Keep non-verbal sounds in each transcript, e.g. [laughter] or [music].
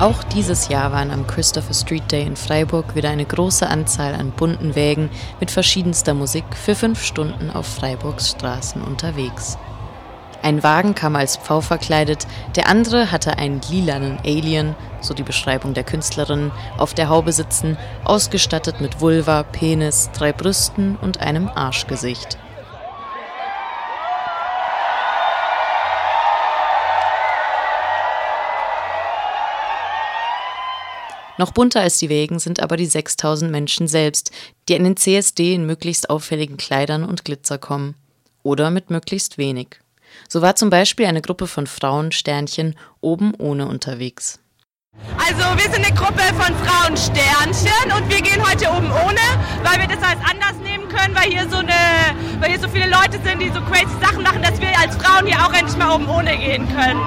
Auch dieses Jahr waren am Christopher Street Day in Freiburg wieder eine große Anzahl an bunten Wägen mit verschiedenster Musik für fünf Stunden auf Freiburgs Straßen unterwegs. Ein Wagen kam als Pfau verkleidet, der andere hatte einen lilanen Alien, so die Beschreibung der Künstlerin, auf der Haube sitzen, ausgestattet mit Vulva, Penis, drei Brüsten und einem Arschgesicht. Noch bunter als die Wägen sind aber die 6000 Menschen selbst, die an den CSD in möglichst auffälligen Kleidern und Glitzer kommen. Oder mit möglichst wenig. So war zum Beispiel eine Gruppe von Frauen Sternchen oben ohne unterwegs. Also wir sind eine Gruppe von Frauen Sternchen und wir gehen heute oben ohne, weil wir das als anders nehmen können, weil hier so eine, weil hier so viele Leute sind, die so crazy Sachen machen, dass wir als Frauen hier auch endlich mal oben ohne gehen können.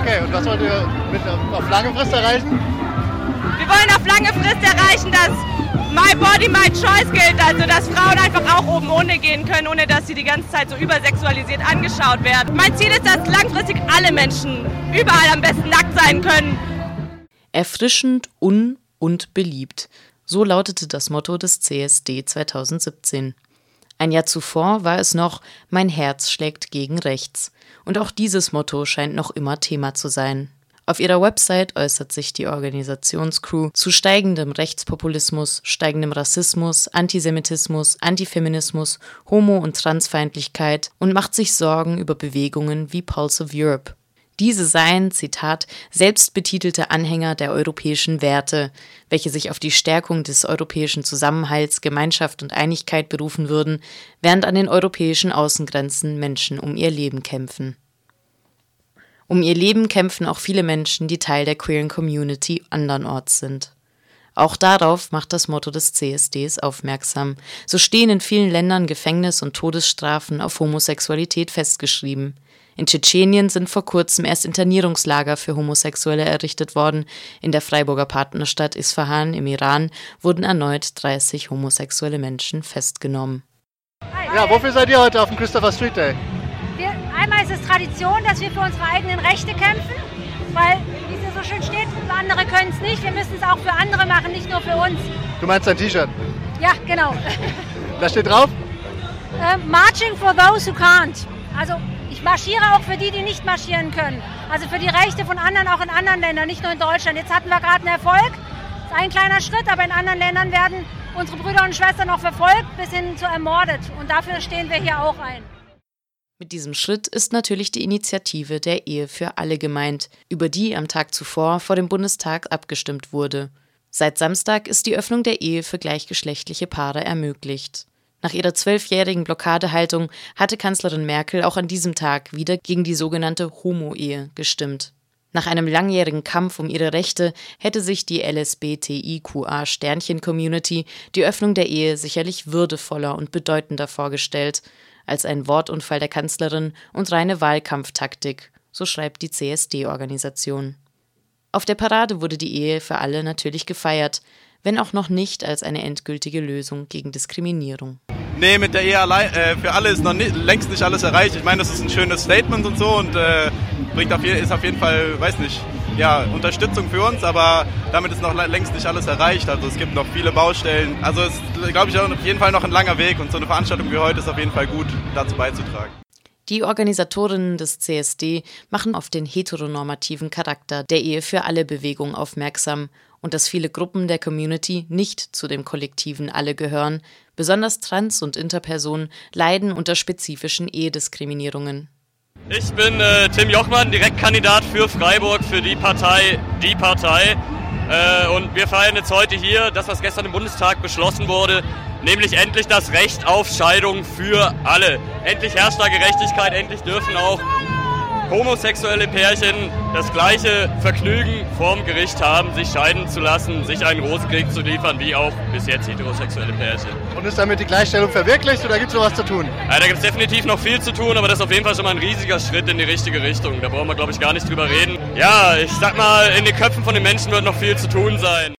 Okay, und was wollt ihr mit, auf lange Frist erreichen? Wir wollen auf lange Frist erreichen, dass My Body, My Choice gilt, also dass Frauen einfach auch oben ohne gehen können, ohne dass sie die ganze Zeit so übersexualisiert angeschaut werden. Mein Ziel ist, dass langfristig alle Menschen überall am besten nackt sein können. Erfrischend, un- und beliebt. So lautete das Motto des CSD 2017. Ein Jahr zuvor war es noch Mein Herz schlägt gegen rechts. Und auch dieses Motto scheint noch immer Thema zu sein. Auf ihrer Website äußert sich die Organisationscrew zu steigendem Rechtspopulismus, steigendem Rassismus, Antisemitismus, Antifeminismus, Homo- und Transfeindlichkeit und macht sich Sorgen über Bewegungen wie Pulse of Europe. Diese seien, Zitat, selbstbetitelte Anhänger der europäischen Werte, welche sich auf die Stärkung des europäischen Zusammenhalts, Gemeinschaft und Einigkeit berufen würden, während an den europäischen Außengrenzen Menschen um ihr Leben kämpfen. Um ihr Leben kämpfen auch viele Menschen, die Teil der queeren Community andernorts sind. Auch darauf macht das Motto des CSDs aufmerksam. So stehen in vielen Ländern Gefängnis und Todesstrafen auf Homosexualität festgeschrieben. In Tschetschenien sind vor kurzem erst Internierungslager für Homosexuelle errichtet worden. In der Freiburger Partnerstadt Isfahan im Iran wurden erneut 30 homosexuelle Menschen festgenommen. Ja, wofür seid ihr heute auf dem Christopher Street Day? Einmal ist es Tradition, dass wir für unsere eigenen Rechte kämpfen, weil, wie es hier so schön steht, andere können es nicht. Wir müssen es auch für andere machen, nicht nur für uns. Du meinst dein T-Shirt? Ja, genau. [laughs] Da steht drauf? Äh, marching for those who can't. Also ich marschiere auch für die, die nicht marschieren können. Also für die Rechte von anderen, auch in anderen Ländern, nicht nur in Deutschland. Jetzt hatten wir gerade einen Erfolg. Das ist ein kleiner Schritt, aber in anderen Ländern werden unsere Brüder und Schwestern noch verfolgt bis hin zu ermordet. Und dafür stehen wir hier auch ein. Mit diesem Schritt ist natürlich die Initiative der Ehe für alle gemeint, über die am Tag zuvor vor dem Bundestag abgestimmt wurde. Seit Samstag ist die Öffnung der Ehe für gleichgeschlechtliche Paare ermöglicht. Nach ihrer zwölfjährigen Blockadehaltung hatte Kanzlerin Merkel auch an diesem Tag wieder gegen die sogenannte Homo-Ehe gestimmt. Nach einem langjährigen Kampf um ihre Rechte hätte sich die LSBTIQA-Sternchen-Community die Öffnung der Ehe sicherlich würdevoller und bedeutender vorgestellt als ein Wortunfall der Kanzlerin und reine Wahlkampftaktik, so schreibt die CSD-Organisation. Auf der Parade wurde die Ehe für alle natürlich gefeiert, wenn auch noch nicht als eine endgültige Lösung gegen Diskriminierung. Nee, mit der Ehe allein, äh, für alle ist noch nicht, längst nicht alles erreicht. Ich meine, das ist ein schönes Statement und so und äh, bringt auf, ist auf jeden Fall, weiß nicht, ja, Unterstützung für uns, aber damit ist noch längst nicht alles erreicht. Also es gibt noch viele Baustellen. Also es ist, glaube ich, auf jeden Fall noch ein langer Weg und so eine Veranstaltung wie heute ist auf jeden Fall gut, dazu beizutragen. Die Organisatorinnen des CSD machen auf den heteronormativen Charakter der Ehe für alle Bewegung aufmerksam und dass viele Gruppen der Community nicht zu dem kollektiven Alle gehören, besonders Trans- und Interpersonen leiden unter spezifischen Ehediskriminierungen. Ich bin äh, Tim Jochmann, Direktkandidat für Freiburg für die Partei Die Partei. Äh, und wir feiern jetzt heute hier das, was gestern im Bundestag beschlossen wurde, nämlich endlich das Recht auf Scheidung für alle. Endlich herrscht da Gerechtigkeit, endlich dürfen auch homosexuelle Pärchen das gleiche Vergnügen vorm Gericht haben, sich scheiden zu lassen, sich einen Rosenkrieg zu liefern, wie auch bis jetzt heterosexuelle Pärchen. Und ist damit die Gleichstellung verwirklicht oder gibt es noch was zu tun? Ja, da gibt es definitiv noch viel zu tun, aber das ist auf jeden Fall schon mal ein riesiger Schritt in die richtige Richtung. Da brauchen wir, glaube ich, gar nicht drüber reden. Ja, ich sag mal, in den Köpfen von den Menschen wird noch viel zu tun sein.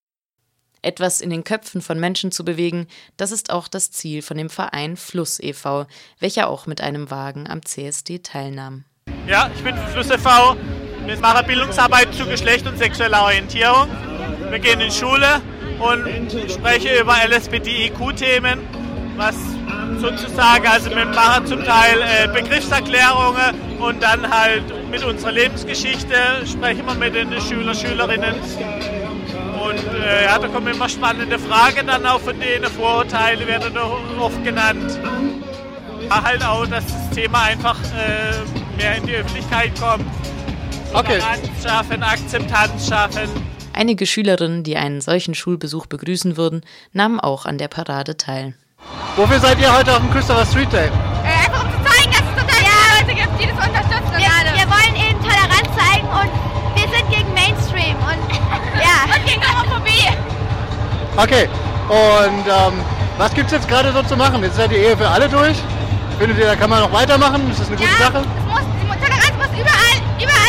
Etwas in den Köpfen von Menschen zu bewegen, das ist auch das Ziel von dem Verein Fluss e.V., welcher auch mit einem Wagen am CSD teilnahm. Ja, ich bin von Fluss e.V. Wir machen Bildungsarbeit zu Geschlecht und sexueller Orientierung. Wir gehen in Schule und sprechen über LSBTIQ-Themen, was sozusagen, also wir machen zum Teil äh, Begriffserklärungen und dann halt mit unserer Lebensgeschichte sprechen wir mit den Schüler, Schülerinnen. Und äh, ja, da kommen immer spannende Fragen dann auch von denen, Vorurteile werden oft genannt. Ja, halt auch, dass das Thema einfach äh, mehr in die Öffentlichkeit kommt. Okay. Toleranz schaffen, Akzeptanz schaffen. Einige Schülerinnen, die einen solchen Schulbesuch begrüßen würden, nahmen auch an der Parade teil. Wofür seid ihr heute auf dem Christopher Street Day? Äh, einfach um zu zeigen, dass es total ja, Leute gibt, die das unterstützen. Wir, wir wollen eben Toleranz zeigen und wir sind gegen Mainstream und [laughs] ja. und gegen Homophobie. Okay. Und ähm, was gibt's jetzt gerade so zu machen? Jetzt seid ihr Ehe für alle durch. Findet ihr, da kann man noch weitermachen? Ist das eine gute Sache? Es muss, Toleranz muss überall, überall